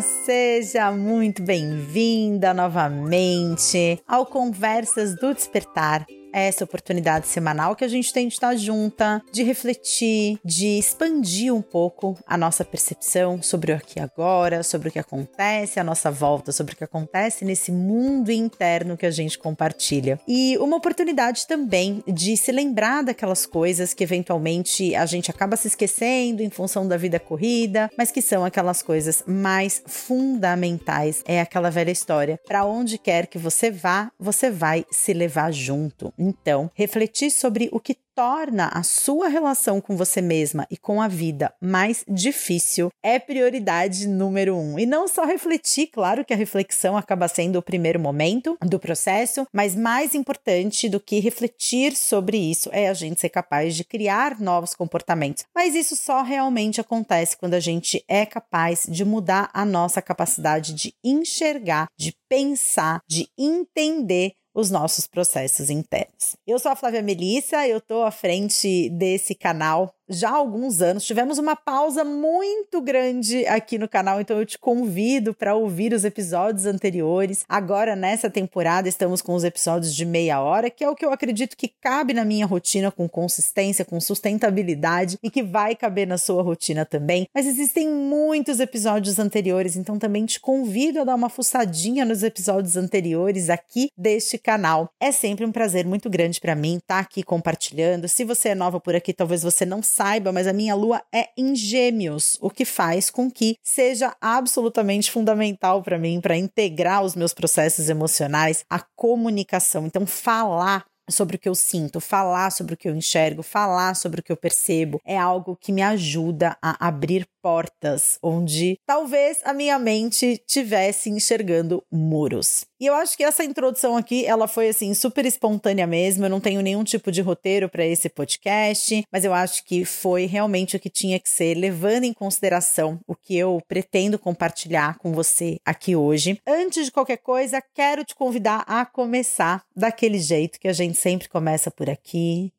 Seja muito bem-vinda novamente ao Conversas do Despertar essa oportunidade semanal que a gente tem de estar junta, de refletir, de expandir um pouco a nossa percepção sobre o aqui e agora, sobre o que acontece à nossa volta, sobre o que acontece nesse mundo interno que a gente compartilha. E uma oportunidade também de se lembrar daquelas coisas que eventualmente a gente acaba se esquecendo em função da vida corrida, mas que são aquelas coisas mais fundamentais. É aquela velha história. Para onde quer que você vá, você vai se levar junto. Então, refletir sobre o que torna a sua relação com você mesma e com a vida mais difícil é prioridade número um. E não só refletir, claro que a reflexão acaba sendo o primeiro momento do processo, mas mais importante do que refletir sobre isso é a gente ser capaz de criar novos comportamentos. Mas isso só realmente acontece quando a gente é capaz de mudar a nossa capacidade de enxergar, de pensar, de entender os nossos processos internos. Eu sou a Flávia Melissa, eu estou à frente desse canal já há alguns anos. Tivemos uma pausa muito grande aqui no canal, então eu te convido para ouvir os episódios anteriores. Agora, nessa temporada, estamos com os episódios de meia hora, que é o que eu acredito que cabe na minha rotina com consistência, com sustentabilidade e que vai caber na sua rotina também. Mas existem muitos episódios anteriores, então também te convido a dar uma fuçadinha nos episódios anteriores aqui deste canal. É sempre um prazer muito grande para mim estar tá aqui compartilhando. Se você é nova por aqui, talvez você não saiba, mas a minha lua é em Gêmeos, o que faz com que seja absolutamente fundamental para mim para integrar os meus processos emocionais, a comunicação. Então, falar sobre o que eu sinto, falar sobre o que eu enxergo, falar sobre o que eu percebo, é algo que me ajuda a abrir portas onde talvez a minha mente tivesse enxergando muros. E eu acho que essa introdução aqui, ela foi assim super espontânea mesmo. Eu não tenho nenhum tipo de roteiro para esse podcast, mas eu acho que foi realmente o que tinha que ser, levando em consideração o que eu pretendo compartilhar com você aqui hoje. Antes de qualquer coisa, quero te convidar a começar daquele jeito que a gente sempre começa por aqui,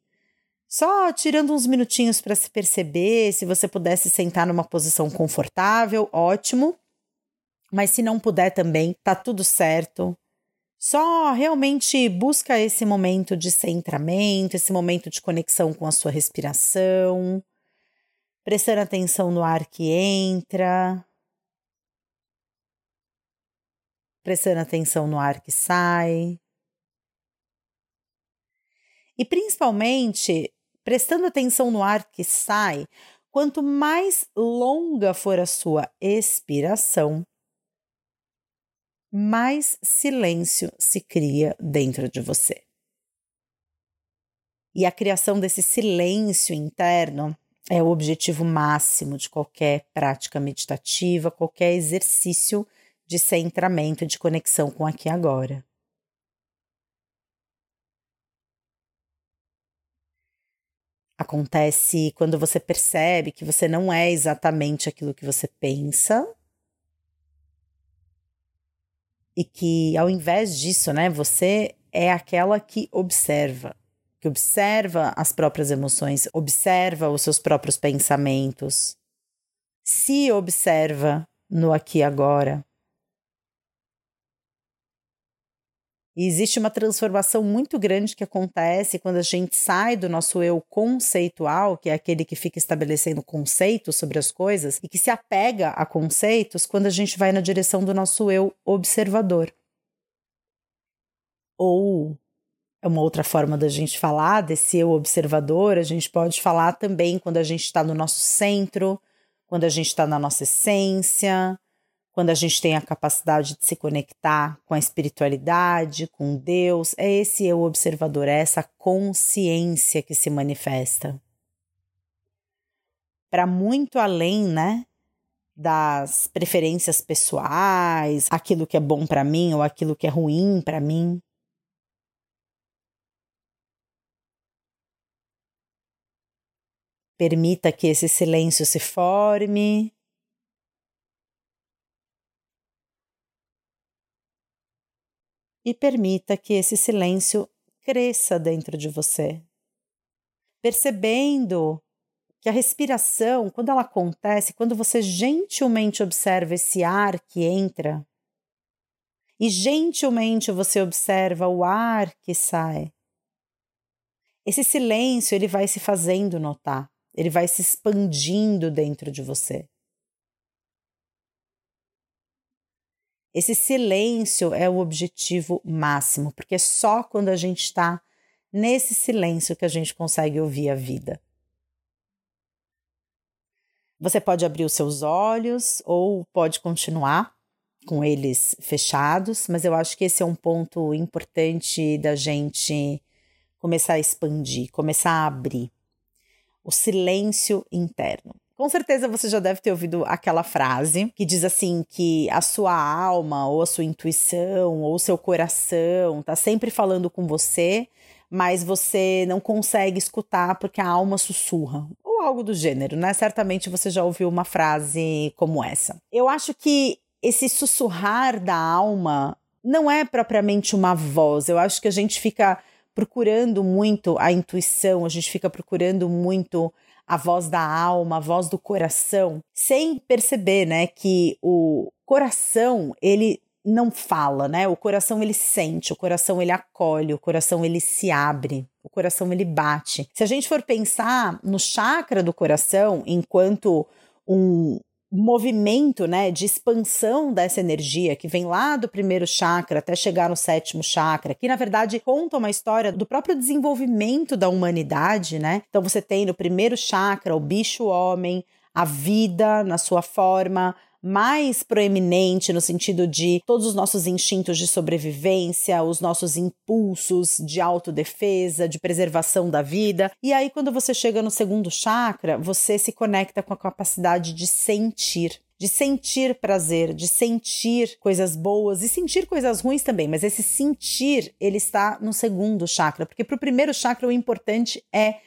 só tirando uns minutinhos para se perceber, se você pudesse sentar numa posição confortável, ótimo. Mas se não puder também, tá tudo certo. Só realmente busca esse momento de centramento, esse momento de conexão com a sua respiração, prestando atenção no ar que entra, prestando atenção no ar que sai. E principalmente prestando atenção no ar que sai, quanto mais longa for a sua expiração, mais silêncio se cria dentro de você. E a criação desse silêncio interno é o objetivo máximo de qualquer prática meditativa, qualquer exercício de centramento, de conexão com aqui agora. Acontece quando você percebe que você não é exatamente aquilo que você pensa. E que ao invés disso, né, você é aquela que observa, que observa as próprias emoções, observa os seus próprios pensamentos, se observa no aqui e agora. E existe uma transformação muito grande que acontece quando a gente sai do nosso eu conceitual, que é aquele que fica estabelecendo conceitos sobre as coisas e que se apega a conceitos quando a gente vai na direção do nosso eu observador. Ou é uma outra forma da gente falar desse eu observador, a gente pode falar também quando a gente está no nosso centro, quando a gente está na nossa essência, quando a gente tem a capacidade de se conectar com a espiritualidade, com Deus, é esse eu observador, é essa consciência que se manifesta. Para muito além, né, das preferências pessoais, aquilo que é bom para mim ou aquilo que é ruim para mim. Permita que esse silêncio se forme e permita que esse silêncio cresça dentro de você, percebendo que a respiração, quando ela acontece, quando você gentilmente observa esse ar que entra e gentilmente você observa o ar que sai, esse silêncio ele vai se fazendo notar, ele vai se expandindo dentro de você. Esse silêncio é o objetivo máximo, porque é só quando a gente está nesse silêncio que a gente consegue ouvir a vida. Você pode abrir os seus olhos ou pode continuar com eles fechados, mas eu acho que esse é um ponto importante da gente começar a expandir, começar a abrir. O silêncio interno. Com certeza você já deve ter ouvido aquela frase que diz assim que a sua alma ou a sua intuição ou o seu coração tá sempre falando com você, mas você não consegue escutar porque a alma sussurra ou algo do gênero, né? Certamente você já ouviu uma frase como essa. Eu acho que esse sussurrar da alma não é propriamente uma voz. Eu acho que a gente fica procurando muito a intuição, a gente fica procurando muito a voz da alma, a voz do coração, sem perceber, né, que o coração, ele não fala, né? O coração ele sente, o coração ele acolhe, o coração ele se abre, o coração ele bate. Se a gente for pensar no chakra do coração enquanto um, movimento, né, de expansão dessa energia que vem lá do primeiro chakra até chegar no sétimo chakra, que na verdade conta uma história do próprio desenvolvimento da humanidade, né? Então você tem no primeiro chakra o bicho homem, a vida na sua forma mais proeminente no sentido de todos os nossos instintos de sobrevivência, os nossos impulsos de autodefesa, de preservação da vida. E aí, quando você chega no segundo chakra, você se conecta com a capacidade de sentir de sentir prazer, de sentir coisas boas e sentir coisas ruins também, mas esse sentir, ele está no segundo chakra, porque para o primeiro chakra o importante é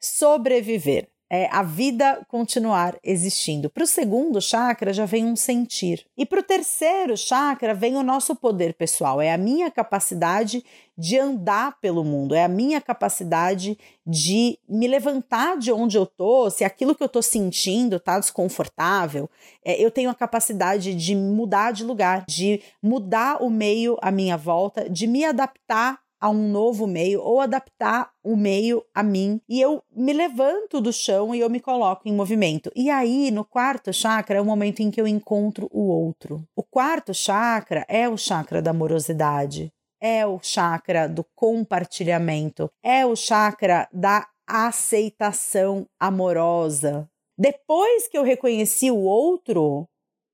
sobreviver é, a vida continuar existindo. Para o segundo chakra já vem um sentir. E para o terceiro chakra vem o nosso poder pessoal, é a minha capacidade de andar pelo mundo, é a minha capacidade de me levantar de onde eu tô, se aquilo que eu tô sentindo tá desconfortável, é, eu tenho a capacidade de mudar de lugar, de mudar o meio à minha volta, de me adaptar a um novo meio ou adaptar o meio a mim e eu me levanto do chão e eu me coloco em movimento. E aí, no quarto chakra, é o momento em que eu encontro o outro. O quarto chakra é o chakra da amorosidade, é o chakra do compartilhamento, é o chakra da aceitação amorosa. Depois que eu reconheci o outro,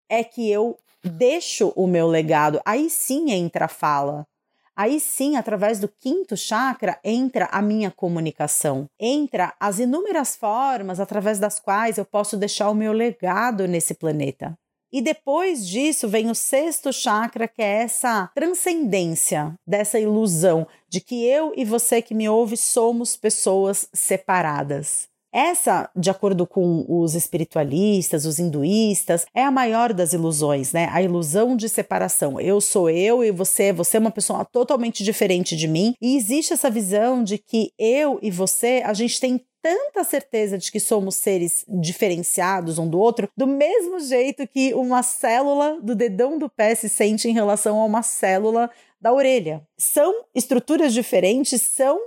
é que eu deixo o meu legado. Aí sim entra a fala. Aí sim, através do quinto chakra, entra a minha comunicação, entra as inúmeras formas através das quais eu posso deixar o meu legado nesse planeta. E depois disso vem o sexto chakra, que é essa transcendência dessa ilusão de que eu e você que me ouve somos pessoas separadas. Essa, de acordo com os espiritualistas, os hinduístas, é a maior das ilusões, né? A ilusão de separação. Eu sou eu e você, você é uma pessoa totalmente diferente de mim. E existe essa visão de que eu e você, a gente tem tanta certeza de que somos seres diferenciados um do outro, do mesmo jeito que uma célula do dedão do pé se sente em relação a uma célula da orelha. São estruturas diferentes, são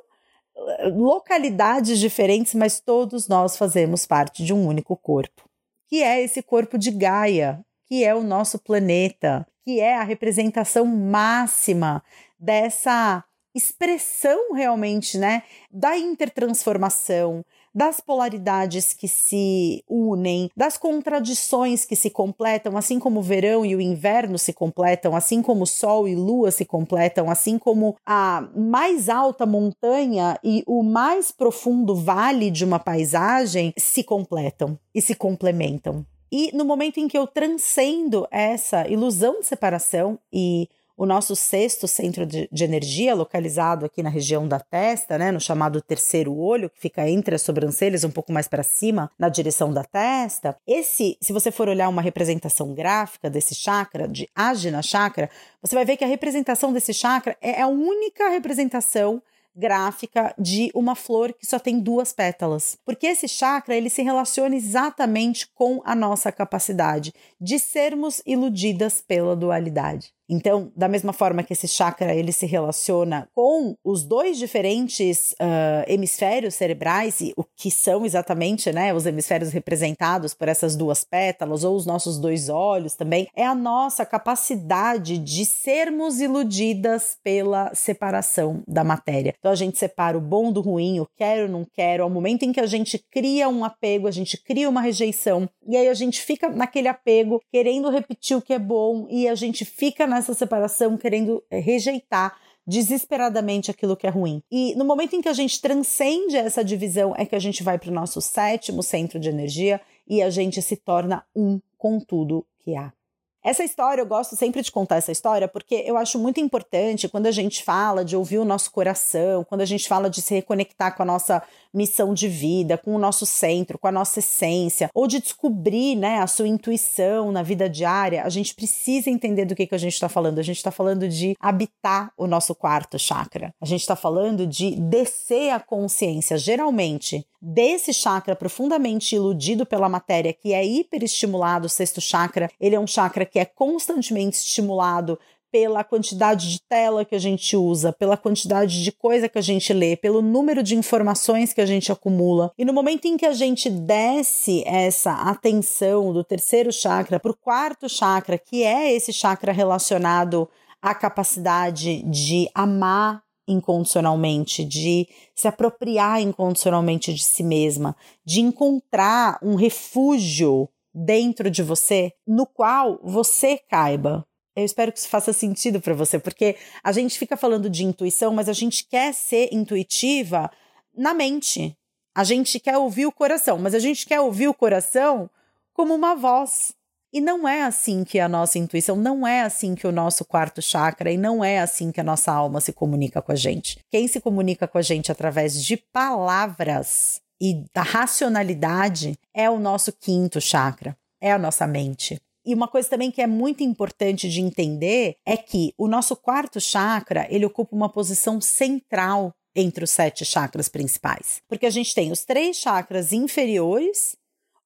localidades diferentes, mas todos nós fazemos parte de um único corpo, que é esse corpo de Gaia, que é o nosso planeta, que é a representação máxima dessa expressão realmente, né, da intertransformação, das polaridades que se unem, das contradições que se completam, assim como o verão e o inverno se completam, assim como o sol e lua se completam, assim como a mais alta montanha e o mais profundo vale de uma paisagem se completam e se complementam. E no momento em que eu transcendo essa ilusão de separação e o nosso sexto centro de, de, energia, localizado aqui na região da testa, né, no chamado terceiro olho, que fica entre as sobrancelhas, um pouco mais para cima, na direção da testa. Esse, se você for olhar uma representação gráfica desse chakra, de Ajna chakra, você vai ver que a representação desse chakra é a única representação gráfica de uma flor que só tem duas pétalas. Porque esse chakra, ele se relaciona exatamente com a nossa capacidade de sermos iludidas pela dualidade. Então, da mesma forma que esse chakra ele se relaciona com os dois diferentes uh, hemisférios cerebrais, e o que são exatamente né, os hemisférios representados por essas duas pétalas, ou os nossos dois olhos também, é a nossa capacidade de sermos iludidas pela separação da matéria. Então, a gente separa o bom do ruim, o quero, não quero, ao momento em que a gente cria um apego, a gente cria uma rejeição, e aí a gente fica naquele apego, querendo repetir o que é bom, e a gente fica nessa separação querendo eh, rejeitar desesperadamente aquilo que é ruim. E no momento em que a gente transcende essa divisão, é que a gente vai para o nosso sétimo centro de energia e a gente se torna um com tudo que há. Essa história, eu gosto sempre de contar essa história porque eu acho muito importante quando a gente fala de ouvir o nosso coração, quando a gente fala de se reconectar com a nossa missão de vida, com o nosso centro, com a nossa essência, ou de descobrir né, a sua intuição na vida diária, a gente precisa entender do que, que a gente está falando. A gente está falando de habitar o nosso quarto chakra. A gente está falando de descer a consciência, geralmente, desse chakra profundamente iludido pela matéria, que é hiperestimulado, o sexto chakra, ele é um chakra que é constantemente estimulado pela quantidade de tela que a gente usa, pela quantidade de coisa que a gente lê, pelo número de informações que a gente acumula. E no momento em que a gente desce essa atenção do terceiro chakra para o quarto chakra, que é esse chakra relacionado à capacidade de amar incondicionalmente, de se apropriar incondicionalmente de si mesma, de encontrar um refúgio dentro de você no qual você caiba, eu espero que isso faça sentido para você, porque a gente fica falando de intuição, mas a gente quer ser intuitiva na mente. A gente quer ouvir o coração, mas a gente quer ouvir o coração como uma voz. E não é assim que a nossa intuição, não é assim que o nosso quarto chakra e não é assim que a nossa alma se comunica com a gente. Quem se comunica com a gente através de palavras e da racionalidade é o nosso quinto chakra, é a nossa mente. E uma coisa também que é muito importante de entender é que o nosso quarto chakra, ele ocupa uma posição central entre os sete chakras principais. Porque a gente tem os três chakras inferiores,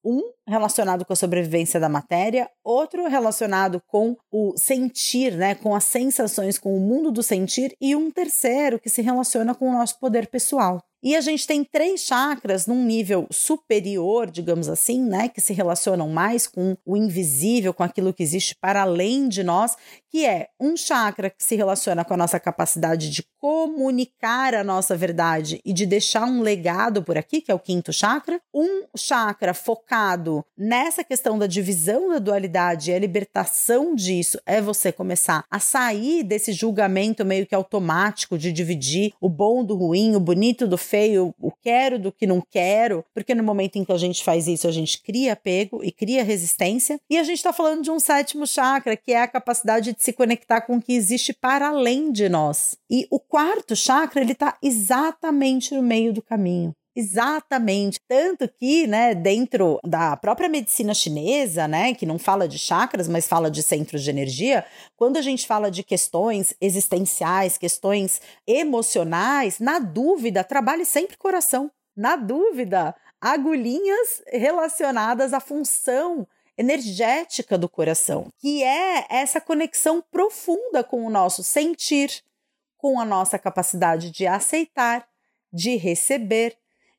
um relacionado com a sobrevivência da matéria, outro relacionado com o sentir, né, com as sensações, com o mundo do sentir, e um terceiro que se relaciona com o nosso poder pessoal. E a gente tem três chakras num nível superior, digamos assim, né, que se relacionam mais com o invisível, com aquilo que existe para além de nós, que é um chakra que se relaciona com a nossa capacidade de comunicar a nossa verdade e de deixar um legado por aqui, que é o quinto chakra, um chakra focado nessa questão da divisão da dualidade e a libertação disso é você começar a sair desse julgamento meio que automático de dividir o bom do ruim, o bonito do feio, o quero do que não quero, porque no momento em que a gente faz isso, a gente cria apego e cria resistência. E a gente está falando de um sétimo chakra, que é a capacidade de se conectar com o que existe para além de nós. E o quarto chakra, ele está exatamente no meio do caminho. Exatamente. Tanto que, né, dentro da própria medicina chinesa, né, que não fala de chakras, mas fala de centros de energia, quando a gente fala de questões existenciais, questões emocionais, na dúvida, trabalhe sempre coração. Na dúvida, agulhinhas relacionadas à função energética do coração, que é essa conexão profunda com o nosso sentir, com a nossa capacidade de aceitar, de receber,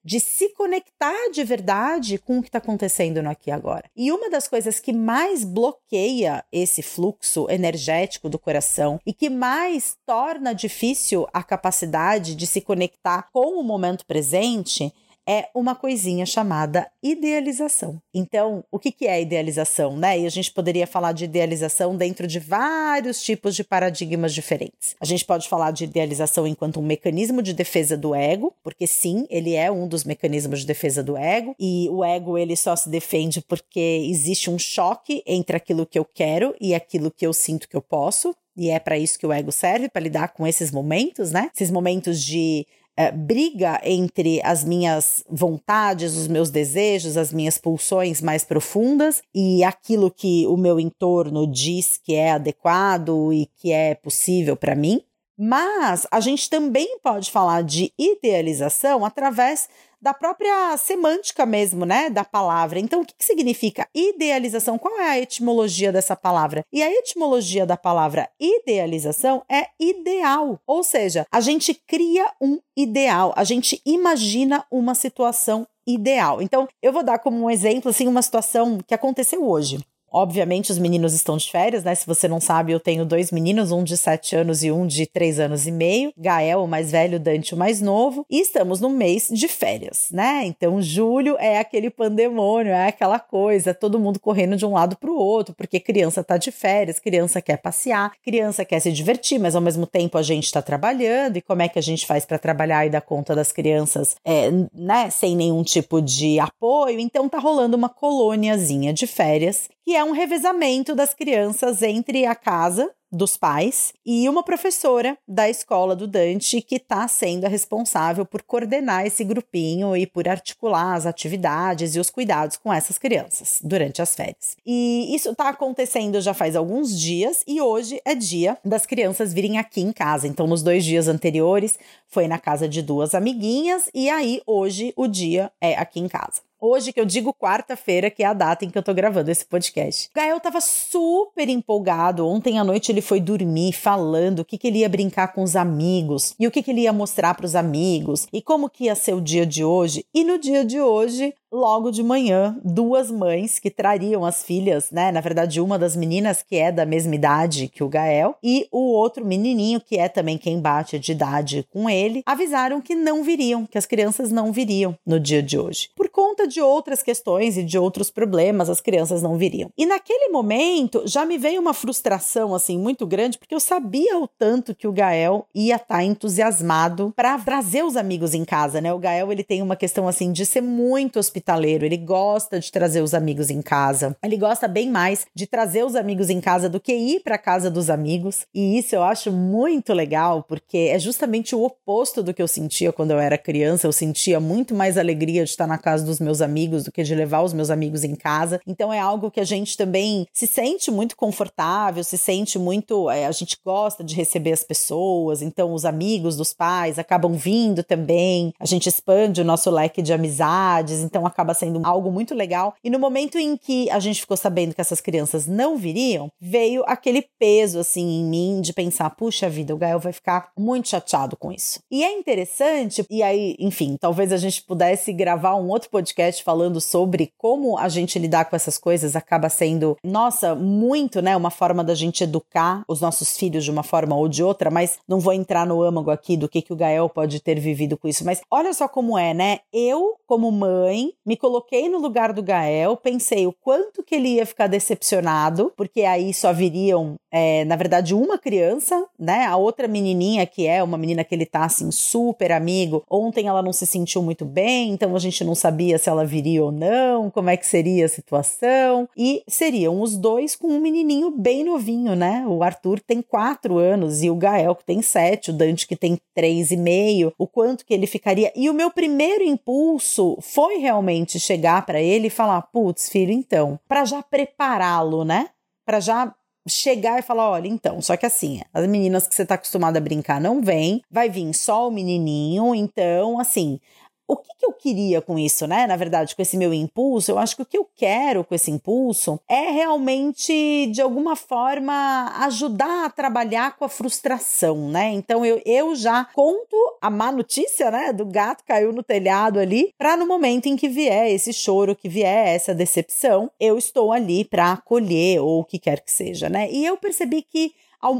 de se conectar de verdade com o que está acontecendo no aqui e agora. E uma das coisas que mais bloqueia esse fluxo energético do coração e que mais torna difícil a capacidade de se conectar com o momento presente é uma coisinha chamada idealização. Então, o que, que é idealização, né? E a gente poderia falar de idealização dentro de vários tipos de paradigmas diferentes. A gente pode falar de idealização enquanto um mecanismo de defesa do ego, porque sim, ele é um dos mecanismos de defesa do ego, e o ego ele só se defende porque existe um choque entre aquilo que eu quero e aquilo que eu sinto que eu posso. E é para isso que o ego serve, para lidar com esses momentos, né? Esses momentos de é, briga entre as minhas vontades, os meus desejos, as minhas pulsões mais profundas e aquilo que o meu entorno diz que é adequado e que é possível para mim. Mas a gente também pode falar de idealização através da própria semântica mesmo, né, da palavra. Então, o que, que significa idealização? Qual é a etimologia dessa palavra? E a etimologia da palavra idealização é ideal, ou seja, a gente cria um ideal, a gente imagina uma situação ideal. Então, eu vou dar como um exemplo assim uma situação que aconteceu hoje. Obviamente, os meninos estão de férias, né? Se você não sabe, eu tenho dois meninos, um de sete anos e um de três anos e meio. Gael, o mais velho, Dante, o mais novo. E estamos no mês de férias, né? Então, julho é aquele pandemônio, é aquela coisa, todo mundo correndo de um lado para o outro, porque criança tá de férias, criança quer passear, criança quer se divertir, mas ao mesmo tempo a gente está trabalhando. E como é que a gente faz para trabalhar e dar conta das crianças, é, né? Sem nenhum tipo de apoio. Então, tá rolando uma colôniazinha de férias que é um revezamento das crianças entre a casa dos pais e uma professora da escola do Dante que está sendo a responsável por coordenar esse grupinho e por articular as atividades e os cuidados com essas crianças durante as férias. E isso está acontecendo já faz alguns dias e hoje é dia das crianças virem aqui em casa. Então, nos dois dias anteriores foi na casa de duas amiguinhas e aí hoje o dia é aqui em casa. Hoje, que eu digo quarta-feira, que é a data em que eu tô gravando esse podcast. O Gael tava super empolgado. Ontem à noite ele foi dormir falando o que, que ele ia brincar com os amigos e o que, que ele ia mostrar para os amigos e como que ia ser o dia de hoje. E no dia de hoje, logo de manhã, duas mães que trariam as filhas, né? Na verdade, uma das meninas que é da mesma idade que o Gael e o outro menininho que é também quem bate de idade com ele, avisaram que não viriam, que as crianças não viriam no dia de hoje. Por conta de outras questões e de outros problemas, as crianças não viriam. E naquele momento já me veio uma frustração assim muito grande, porque eu sabia o tanto que o Gael ia estar tá entusiasmado para trazer os amigos em casa, né? O Gael ele tem uma questão assim de ser muito hospitaleiro hospitaleiro, ele gosta de trazer os amigos em casa. Ele gosta bem mais de trazer os amigos em casa do que ir para casa dos amigos. E isso eu acho muito legal, porque é justamente o oposto do que eu sentia quando eu era criança. Eu sentia muito mais alegria de estar na casa dos meus amigos do que de levar os meus amigos em casa. Então é algo que a gente também se sente muito confortável, se sente muito. É, a gente gosta de receber as pessoas, então os amigos dos pais acabam vindo também. A gente expande o nosso leque de amizades, então acaba sendo algo muito legal. E no momento em que a gente ficou sabendo que essas crianças não viriam, veio aquele peso assim em mim de pensar, puxa vida, o Gael vai ficar muito chateado com isso. E é interessante, e aí, enfim, talvez a gente pudesse gravar um outro podcast falando sobre como a gente lidar com essas coisas acaba sendo, nossa, muito, né, uma forma da gente educar os nossos filhos de uma forma ou de outra, mas não vou entrar no âmago aqui do que que o Gael pode ter vivido com isso, mas olha só como é, né? Eu, como mãe, me coloquei no lugar do Gael, pensei o quanto que ele ia ficar decepcionado, porque aí só viriam, é, na verdade, uma criança, né? A outra menininha, que é uma menina que ele tá assim, super amigo. Ontem ela não se sentiu muito bem, então a gente não sabia se ela viria ou não, como é que seria a situação. E seriam os dois com um menininho bem novinho, né? O Arthur tem quatro anos e o Gael que tem sete, o Dante que tem três e meio. O quanto que ele ficaria. E o meu primeiro impulso foi realmente chegar para ele e falar: putz, filho, então, para já prepará-lo, né? Para já chegar e falar: olha, então, só que assim, as meninas que você tá acostumada a brincar não vêm, vai vir só o menininho, então, assim, o que, que, eu queria com isso, né? Na verdade, com esse meu impulso, eu acho que o que eu quero com esse impulso é realmente, de alguma forma, ajudar a trabalhar com a frustração, né? Então eu, eu já conto a má notícia, né? Do gato caiu no telhado ali, para no momento em que vier esse choro, que vier essa decepção, eu estou ali para acolher ou o que quer que seja, né? E eu percebi que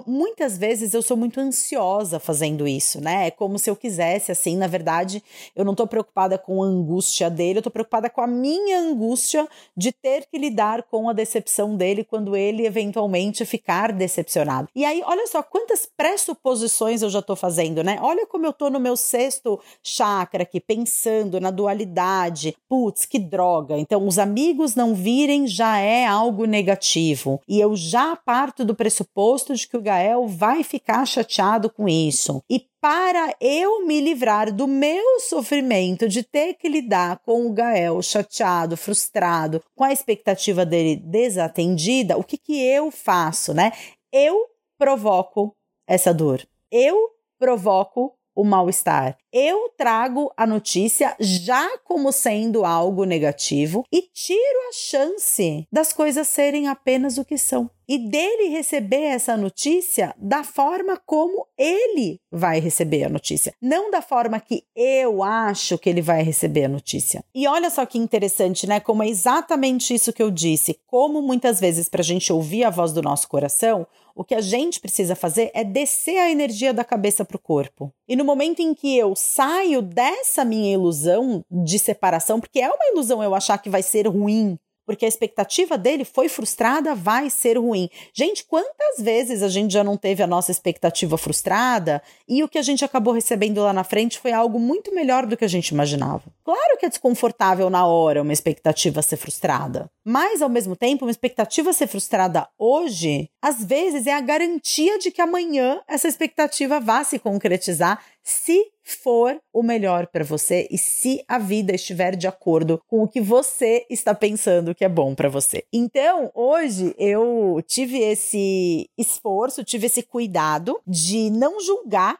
Muitas vezes eu sou muito ansiosa fazendo isso, né? É como se eu quisesse, assim, na verdade, eu não tô preocupada com a angústia dele, eu tô preocupada com a minha angústia de ter que lidar com a decepção dele quando ele eventualmente ficar decepcionado. E aí, olha só quantas pressuposições eu já tô fazendo, né? Olha como eu tô no meu sexto chakra aqui, pensando na dualidade. Putz, que droga. Então, os amigos não virem já é algo negativo. E eu já parto do pressuposto de que o Gael vai ficar chateado com isso. E para eu me livrar do meu sofrimento de ter que lidar com o Gael chateado, frustrado, com a expectativa dele desatendida, o que, que eu faço, né? Eu provoco essa dor. Eu provoco o mal-estar. Eu trago a notícia já como sendo algo negativo e tiro a chance das coisas serem apenas o que são. E dele receber essa notícia da forma como ele vai receber a notícia, não da forma que eu acho que ele vai receber a notícia. E olha só que interessante, né? Como é exatamente isso que eu disse. Como muitas vezes, para a gente ouvir a voz do nosso coração, o que a gente precisa fazer é descer a energia da cabeça para o corpo. E no momento em que eu saio dessa minha ilusão de separação, porque é uma ilusão eu achar que vai ser ruim porque a expectativa dele foi frustrada, vai ser ruim. Gente, quantas vezes a gente já não teve a nossa expectativa frustrada e o que a gente acabou recebendo lá na frente foi algo muito melhor do que a gente imaginava? Claro que é desconfortável na hora uma expectativa ser frustrada, mas ao mesmo tempo, uma expectativa ser frustrada hoje, às vezes é a garantia de que amanhã essa expectativa vá se concretizar se for o melhor para você e se a vida estiver de acordo com o que você está pensando que é bom para você. Então, hoje eu tive esse esforço, tive esse cuidado de não julgar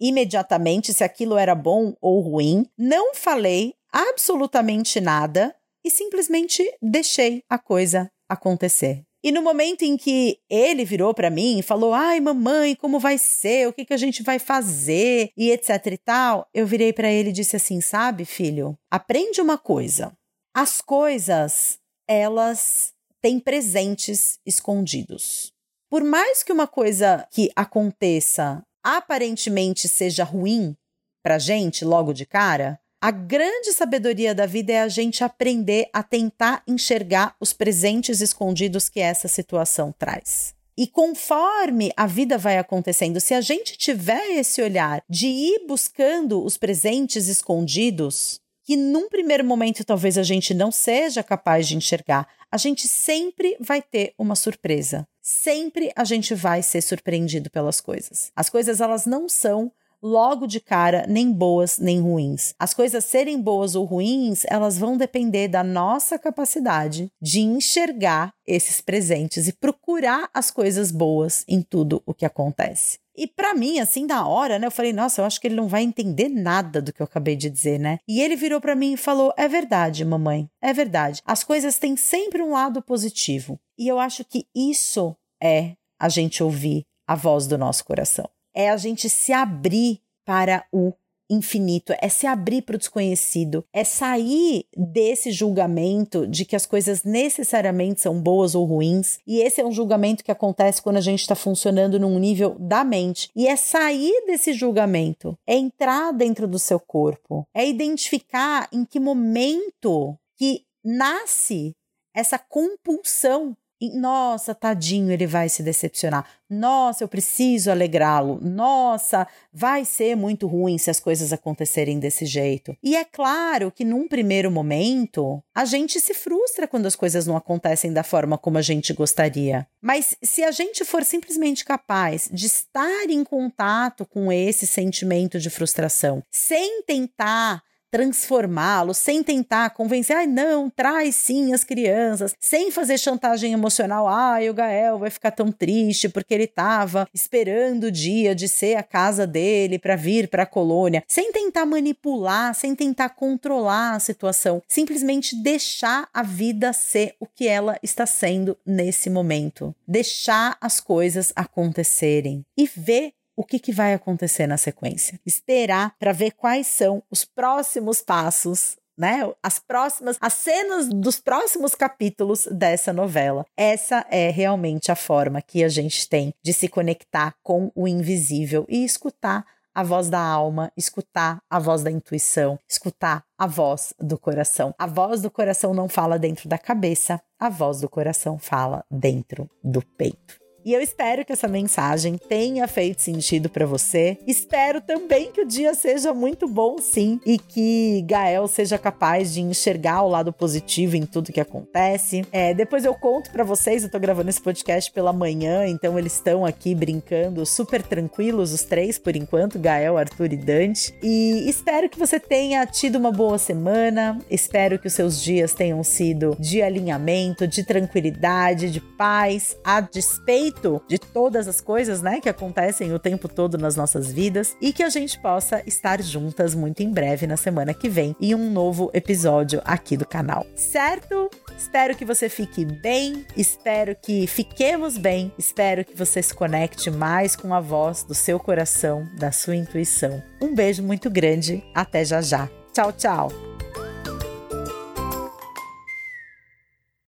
imediatamente se aquilo era bom ou ruim, não falei absolutamente nada e simplesmente deixei a coisa acontecer. E no momento em que ele virou para mim e falou: "Ai, mamãe, como vai ser? O que que a gente vai fazer?" e etc e tal, eu virei para ele e disse assim: "Sabe, filho, aprende uma coisa. As coisas, elas têm presentes escondidos. Por mais que uma coisa que aconteça aparentemente seja ruim pra gente logo de cara, a grande sabedoria da vida é a gente aprender a tentar enxergar os presentes escondidos que essa situação traz. E conforme a vida vai acontecendo, se a gente tiver esse olhar de ir buscando os presentes escondidos, que num primeiro momento talvez a gente não seja capaz de enxergar, a gente sempre vai ter uma surpresa. Sempre a gente vai ser surpreendido pelas coisas. As coisas elas não são logo de cara nem boas nem ruins. As coisas serem boas ou ruins, elas vão depender da nossa capacidade de enxergar esses presentes e procurar as coisas boas em tudo o que acontece. E para mim, assim, na hora, né, eu falei, nossa, eu acho que ele não vai entender nada do que eu acabei de dizer, né? E ele virou para mim e falou: "É verdade, mamãe. É verdade. As coisas têm sempre um lado positivo". E eu acho que isso é a gente ouvir a voz do nosso coração é a gente se abrir para o infinito, é se abrir para o desconhecido, é sair desse julgamento de que as coisas necessariamente são boas ou ruins. E esse é um julgamento que acontece quando a gente está funcionando num nível da mente. E é sair desse julgamento, é entrar dentro do seu corpo, é identificar em que momento que nasce essa compulsão nossa, tadinho, ele vai se decepcionar. Nossa, eu preciso alegrá-lo. Nossa, vai ser muito ruim se as coisas acontecerem desse jeito. E é claro que num primeiro momento, a gente se frustra quando as coisas não acontecem da forma como a gente gostaria. Mas se a gente for simplesmente capaz de estar em contato com esse sentimento de frustração, sem tentar transformá-lo, sem tentar convencer, ai, não, traz sim as crianças, sem fazer chantagem emocional, ai, o Gael vai ficar tão triste porque ele estava esperando o dia de ser a casa dele para vir para a colônia, sem tentar manipular, sem tentar controlar a situação, simplesmente deixar a vida ser o que ela está sendo nesse momento, deixar as coisas acontecerem e ver o que, que vai acontecer na sequência. Esperar para ver quais são os próximos passos né? As próximas, as cenas dos próximos capítulos dessa novela. Essa é realmente a forma que a gente tem de se conectar com o invisível e escutar a voz da alma, escutar a voz da intuição, escutar a voz do coração. A voz do coração não fala dentro da cabeça, a voz do coração fala dentro do peito. E eu espero que essa mensagem tenha feito sentido para você. Espero também que o dia seja muito bom, sim, e que Gael seja capaz de enxergar o lado positivo em tudo que acontece. É, depois eu conto para vocês, eu tô gravando esse podcast pela manhã, então eles estão aqui brincando super tranquilos, os três por enquanto, Gael, Arthur e Dante. E espero que você tenha tido uma boa semana. Espero que os seus dias tenham sido de alinhamento, de tranquilidade, de paz, a despeito de todas as coisas, né, que acontecem o tempo todo nas nossas vidas e que a gente possa estar juntas muito em breve na semana que vem em um novo episódio aqui do canal. Certo? Espero que você fique bem, espero que fiquemos bem, espero que você se conecte mais com a voz do seu coração, da sua intuição. Um beijo muito grande, até já já. Tchau, tchau.